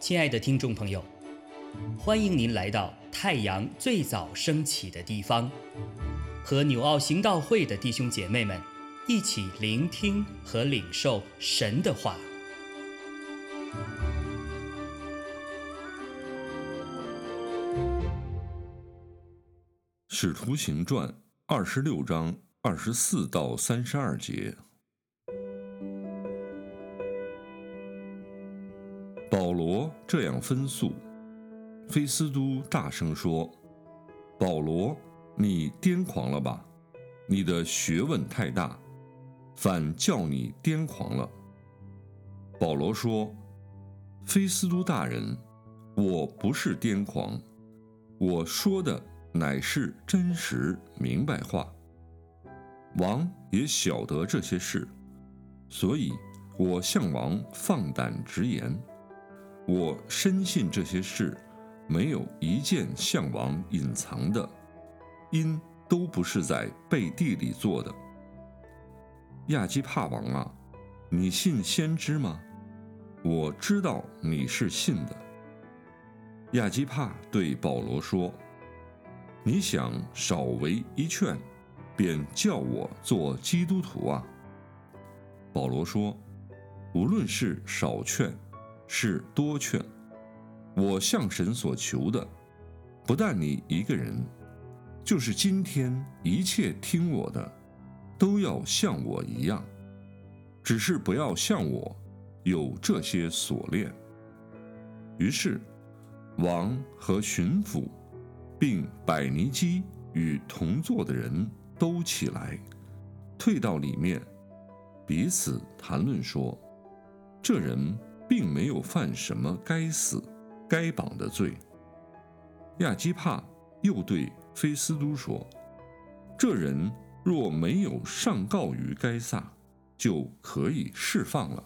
亲爱的听众朋友，欢迎您来到太阳最早升起的地方，和纽奥行道会的弟兄姐妹们一起聆听和领受神的话。使徒行传二十六章二十四到三十二节。我这样分诉，菲斯都大声说：“保罗，你癫狂了吧？你的学问太大，反叫你癫狂了。”保罗说：“菲斯都大人，我不是癫狂，我说的乃是真实明白话。王也晓得这些事，所以我向王放胆直言。”我深信这些事，没有一件向王隐藏的，因都不是在背地里做的。亚基帕王啊，你信先知吗？我知道你是信的。亚基帕对保罗说：“你想少为一劝，便叫我做基督徒啊？”保罗说：“无论是少劝。”是多劝，我向神所求的，不但你一个人，就是今天一切听我的，都要像我一样，只是不要像我有这些锁链。于是，王和巡抚，并百尼基与同坐的人都起来，退到里面，彼此谈论说：这人。并没有犯什么该死、该绑的罪。亚基帕又对菲斯都说：“这人若没有上告于该撒，就可以释放了。”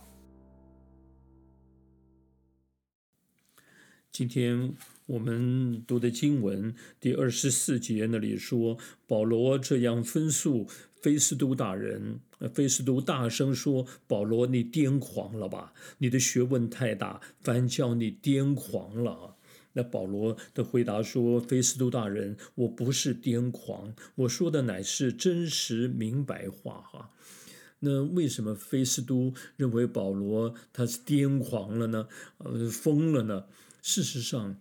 今天我们读的经文第二十四节那里说，保罗这样分诉。菲斯都大人，菲斯都大声说：“保罗，你癫狂了吧？你的学问太大，反叫你癫狂了。”那保罗的回答说：“菲斯都大人，我不是癫狂，我说的乃是真实明白话。”哈，那为什么菲斯都认为保罗他是癫狂了呢？呃，疯了呢？事实上，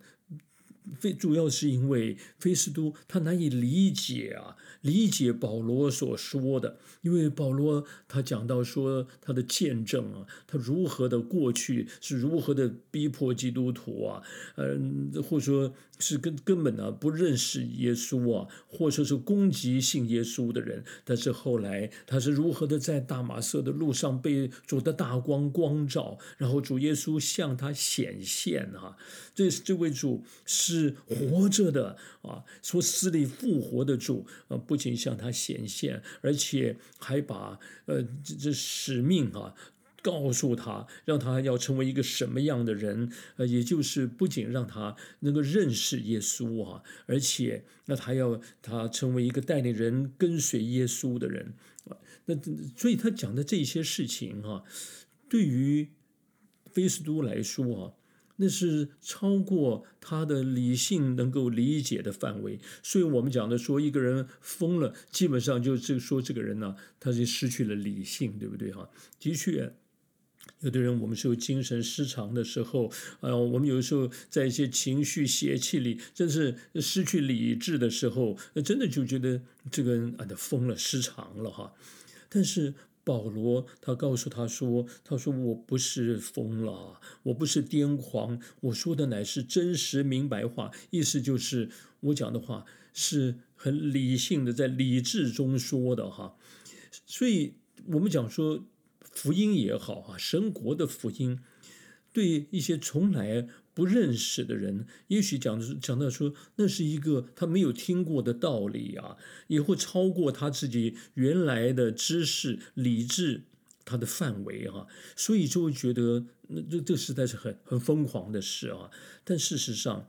非主要是因为菲斯都他难以理解啊。理解保罗所说的，因为保罗他讲到说他的见证啊，他如何的过去是如何的逼迫基督徒啊，嗯，或者说是根根本呢不认识耶稣啊，或者说是攻击信耶稣的人，但是后来他是如何的在大马色的路上被主的大光光照，然后主耶稣向他显现啊，这这位主是活着的啊，说死里复活的主啊。不不仅向他显现，而且还把呃这这使命啊告诉他，让他要成为一个什么样的人？呃，也就是不仅让他能够认识耶稣啊，而且那他要他成为一个带领人跟随耶稣的人啊。那所以他讲的这些事情哈，对于菲斯都来说啊。那是超过他的理性能够理解的范围，所以我们讲的说一个人疯了，基本上就是说这个人呢，他就失去了理性，对不对哈？的确，有的人我们是有精神失常的时候，呃，我们有的时候在一些情绪邪气里，真是失去理智的时候，真的就觉得这个人啊，他疯了，失常了哈。但是。保罗他告诉他说：“他说我不是疯了，我不是癫狂，我说的乃是真实明白话。意思就是我讲的话是很理性的，在理智中说的哈。所以我们讲说福音也好啊，神国的福音对一些从来。”不认识的人，也许讲讲到说，那是一个他没有听过的道理啊，也会超过他自己原来的知识、理智他的范围哈，所以就会觉得那这这实在是很很疯狂的事啊。但事实上，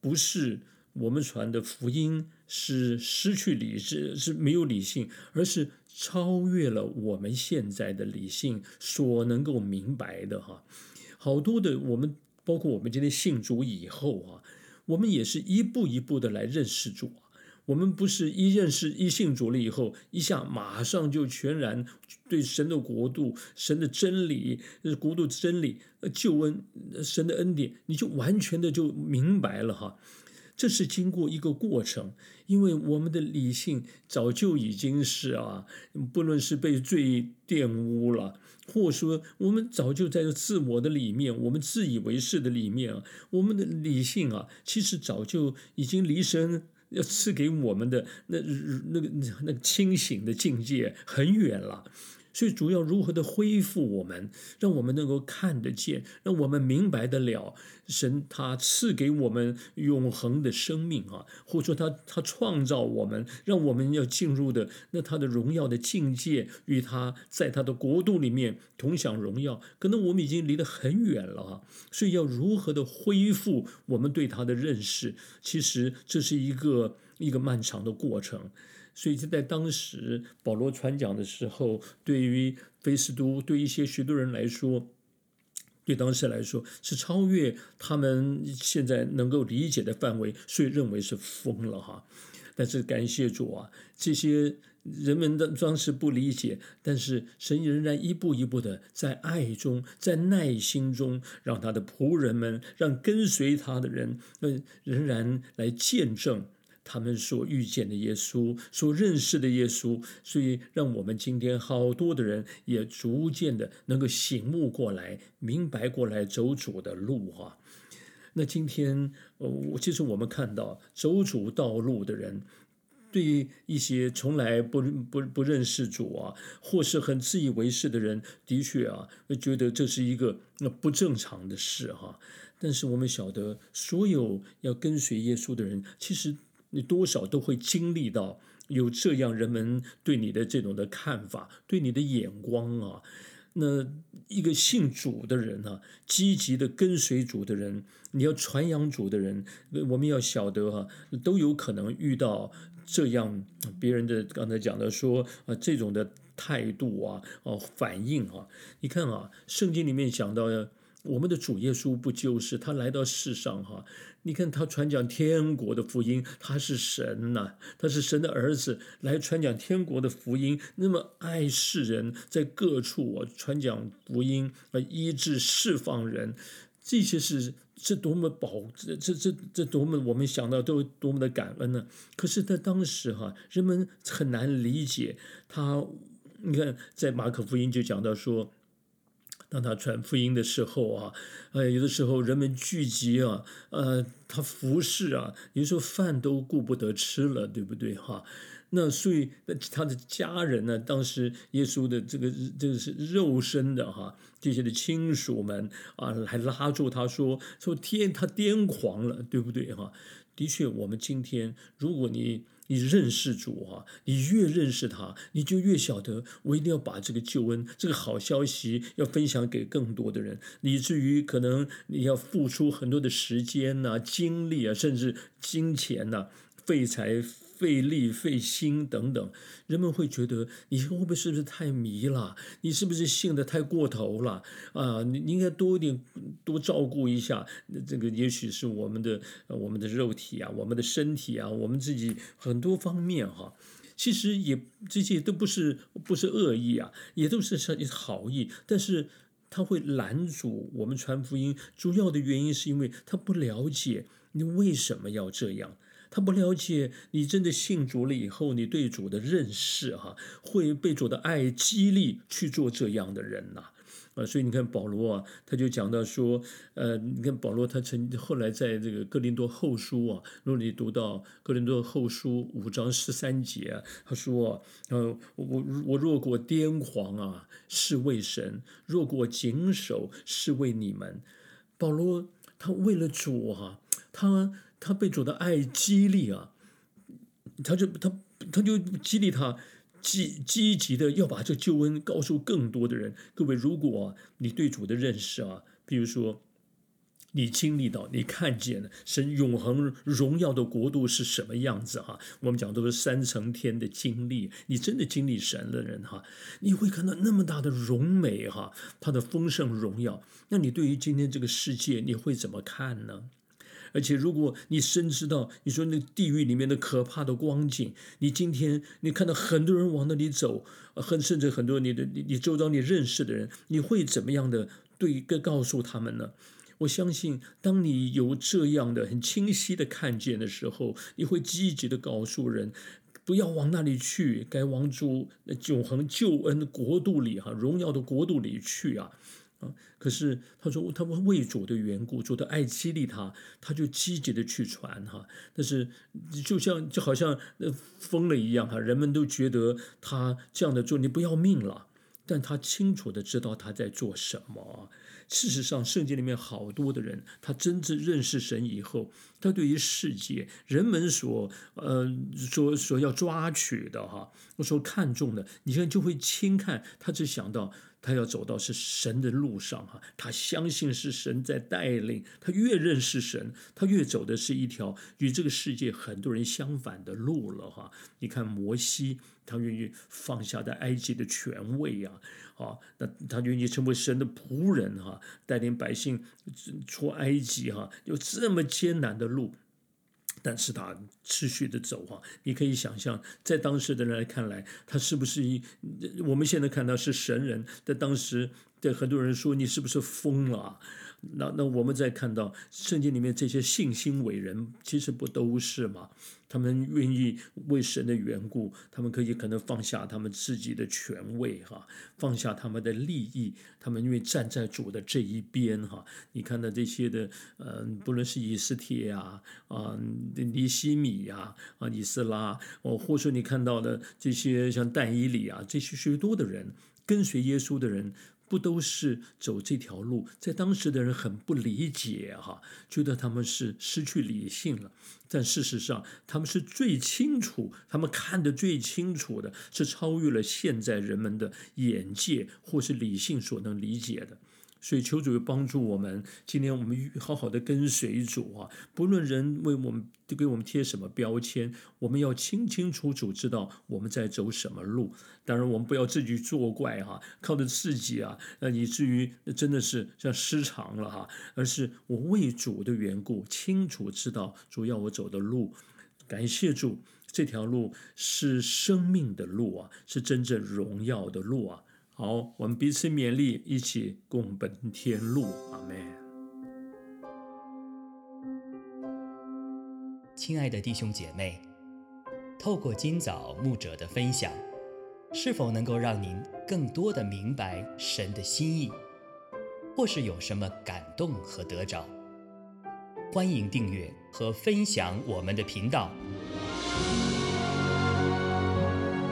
不是我们传的福音是失去理智，是没有理性，而是超越了我们现在的理性所能够明白的哈。好多的我们，包括我们今天信主以后啊，我们也是一步一步的来认识主啊。我们不是一认识一信主了以后，一下马上就全然对神的国度、神的真理、国度真理、救恩、神的恩典，你就完全的就明白了哈。这是经过一个过程，因为我们的理性早就已经是啊，不论是被罪玷污了，或说我们早就在自我的里面，我们自以为是的里面，我们的理性啊，其实早就已经离神要赐给我们的那那个那个清醒的境界很远了。所以，主要如何的恢复我们，让我们能够看得见，让我们明白得了神他赐给我们永恒的生命啊，或者说他他创造我们，让我们要进入的那他的荣耀的境界，与他在他的国度里面同享荣耀。可能我们已经离得很远了啊，所以要如何的恢复我们对他的认识，其实这是一个一个漫长的过程。所以就在当时保罗传讲的时候，对于菲斯都，对一些许多人来说，对当时来说是超越他们现在能够理解的范围，所以认为是疯了哈。但是感谢主啊，这些人们的当时不理解，但是神仍然一步一步的在爱中，在耐心中，让他的仆人们，让跟随他的人，嗯，仍然来见证。他们所遇见的耶稣，所认识的耶稣，所以让我们今天好多的人也逐渐的能够醒悟过来，明白过来走主的路哈。那今天，呃，其实我们看到走主道路的人，对于一些从来不不不认识主啊，或是很自以为是的人，的确啊，觉得这是一个那不正常的事哈。但是我们晓得，所有要跟随耶稣的人，其实。你多少都会经历到有这样人们对你的这种的看法，对你的眼光啊。那一个信主的人啊，积极的跟随主的人，你要传扬主的人，我们要晓得哈，都有可能遇到这样别人的刚才讲的说啊这种的态度啊哦反应啊。你看啊，圣经里面讲到我们的主耶稣不就是他来到世上哈？你看他传讲天国的福音，他是神呐，他是神的儿子，来传讲天国的福音。那么爱世人，在各处啊传讲福音啊，医治释放人，这些是是多么宝，这这这这多么我们想到都多么的感恩呢？可是，在当时哈，人们很难理解他。你看，在马可福音就讲到说。当他传福音的时候啊，呃，有的时候人们聚集啊，呃，他服侍啊，有时候饭都顾不得吃了，对不对哈？那所以他的家人呢，当时耶稣的这个这个是肉身的哈，这些的亲属们啊，还拉住他说说天他癫狂了，对不对哈？的确，我们今天如果你。你认识主啊，你越认识他，你就越晓得，我一定要把这个救恩、这个好消息要分享给更多的人，以至于可能你要付出很多的时间呐、精力啊，甚至金钱呐、废材。费力费心等等，人们会觉得你会不会是不是太迷了？你是不是信的太过头了？啊，你你应该多一点，多照顾一下这个，也许是我们的我们的肉体啊，我们的身体啊，我们自己很多方面哈。其实也这些都不是不是恶意啊，也都是是好意，但是他会拦阻我们传福音。主要的原因是因为他不了解你为什么要这样。他不了解你真的信主了以后，你对主的认识哈，会被主的爱激励去做这样的人呐，啊，所以你看保罗啊，他就讲到说，呃，你看保罗他曾后来在这个哥林多后书啊，如果你读到哥林多后书五章十三节，他说，呃，我我若果癫狂啊，是为神；若果谨守，是为你们。保罗他为了主啊，他。他被主的爱激励啊，他就他他就激励他积积极的要把这救恩告诉更多的人。各位，如果你对主的认识啊，比如说你经历到，你看见了神永恒荣耀的国度是什么样子哈？我们讲都是三层天的经历，你真的经历神的人哈，你会看到那么大的荣美哈，他的丰盛荣耀。那你对于今天这个世界，你会怎么看呢？而且如果你深知道，你说那地狱里面的可怕的光景，你今天你看到很多人往那里走，很甚至很多你的你你周遭你认识的人，你会怎么样的对个告诉他们呢？我相信，当你有这样的很清晰的看见的时候，你会积极的告诉人，不要往那里去，该往主永恒救恩的国度里哈，荣耀的国度里去啊啊！可是他说，他为主的缘故，主的爱激励他，他就积极的去传哈。但是就像就好像疯了一样哈，人们都觉得他这样的做，你不要命了，但他清楚的知道他在做什么。事实上，圣经里面好多的人，他真正认识神以后，他对于世界人们所呃所所要抓取的哈，所看重的，你看就会轻看，他只想到他要走到是神的路上哈，他相信是神在带领，他越认识神，他越走的是一条与这个世界很多人相反的路了哈。你看摩西，他愿意放下在埃及的权位呀。啊，那他愿意成为神的仆人哈，带领百姓出埃及哈，有这么艰难的路，但是他持续的走啊，你可以想象，在当时的人来看来，他是不是一？我们现在看到是神人，在当时的很多人说你是不是疯了？那那我们再看到圣经里面这些信心伟人，其实不都是吗？他们愿意为神的缘故，他们可以可能放下他们自己的权位哈，放下他们的利益，他们愿意站在主的这一边哈。你看到这些的，嗯，不论是以斯帖啊，啊，尼西米呀，啊，以斯拉，哦，或者你看到的这些像但以里啊，这些许多的人跟随耶稣的人。不都是走这条路？在当时的人很不理解哈，觉得他们是失去理性了。但事实上，他们是最清楚，他们看得最清楚的，是超越了现在人们的眼界或是理性所能理解的。所以求主帮助我们，今天我们好好的跟随主啊！不论人为我们给我们贴什么标签，我们要清清楚楚知道我们在走什么路。当然，我们不要自己作怪哈，靠着自己啊，那，以至于真的是像失常了哈。而是我为主的缘故，清楚知道主要我走的路。感谢主，这条路是生命的路啊，是真正荣耀的路啊。好，我们彼此勉励，一起共奔天路。阿门。亲爱的弟兄姐妹，透过今早牧者的分享，是否能够让您更多的明白神的心意，或是有什么感动和得着？欢迎订阅和分享我们的频道，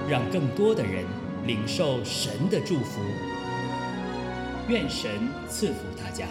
让更多的人。领受神的祝福，愿神赐福大家。